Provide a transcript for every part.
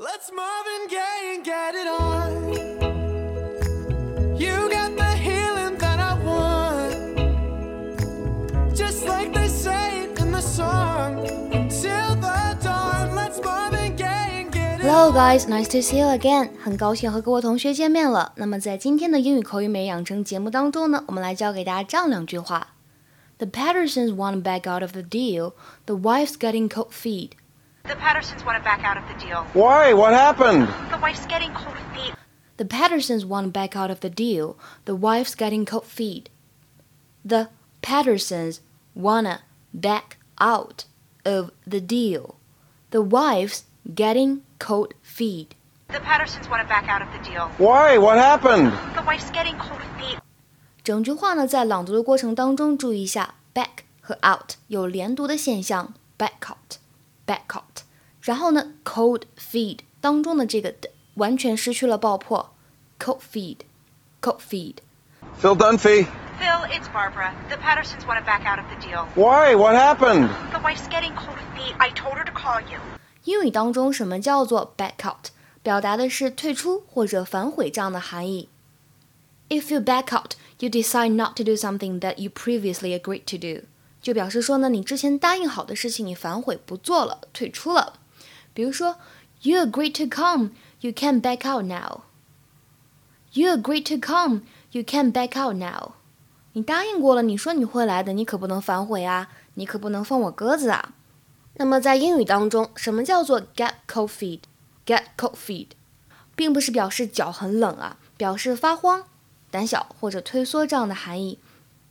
Let's move Marvin Gaye and get it on. You got the healing that I want. Just like they say it in the song. Till the dawn, let's Marvin Gaye and get it on. Hello guys, nice to see you again. 很高兴和各位同学见面了。那么在今天的英语口语美养成节目当中呢，我们来教给大家这样两句话。The Pattersons want to back out of the deal. The wife's getting cold feet. The Pattersons want to back out of the deal. Why? What happened? The wife's getting cold feet. The Pattersons want to back out of the deal. The wife's getting cold feet. The Pattersons wanna back out of the deal. The wife's getting cold feet. The Pattersons want to back out of the deal. Why? What happened? The wife's getting cold feet. 整句话呢，在朗读的过程当中，注意一下 back 和 out 有连读的现象，back out，back out。 然后呢，cold feed 当中的这个的完全失去了爆破，cold feed，cold feed。 Phil Dunphy. Phil, it's Barbara. The Pattersons want to back out of the deal. Why? What happened? The wife's getting cold feet. I told her to call you. 英语当中什么叫做 back out？表达的是退出或者反悔这样的含义。If you back out, you decide not to do something that you previously agreed to do，就表示说呢，你之前答应好的事情你反悔不做了，退出了。 比如说，You agreed to come, you can back out now. You agreed to come, you can back out now. 你答应过了，你说你会来的，你可不能反悔啊，你可不能放我鸽子啊。那么在英语当中，什么叫做 get cold feet？get cold feet，并不是表示脚很冷啊，表示发慌、胆小或者退缩这样的含义。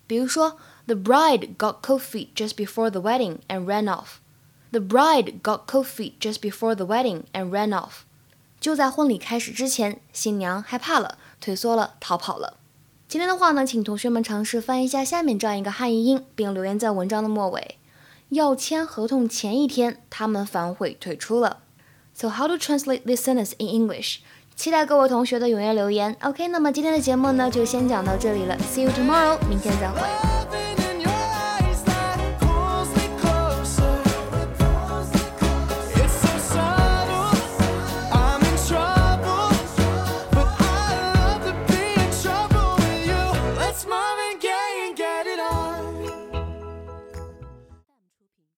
比如说，The bride got cold feet just before the wedding and ran off. The bride got cold feet just before the wedding and ran off. 就在婚礼开始之前，新娘害怕了，退缩了，逃跑了。今天的话呢，请同学们尝试翻译一下下面这样一个汉译英，并留言在文章的末尾。要签合同前一天，他们反悔退出了。So how to translate this sentence in English？期待各位同学的踊跃留言。OK，那么今天的节目呢就先讲到这里了。See you tomorrow，明天再会。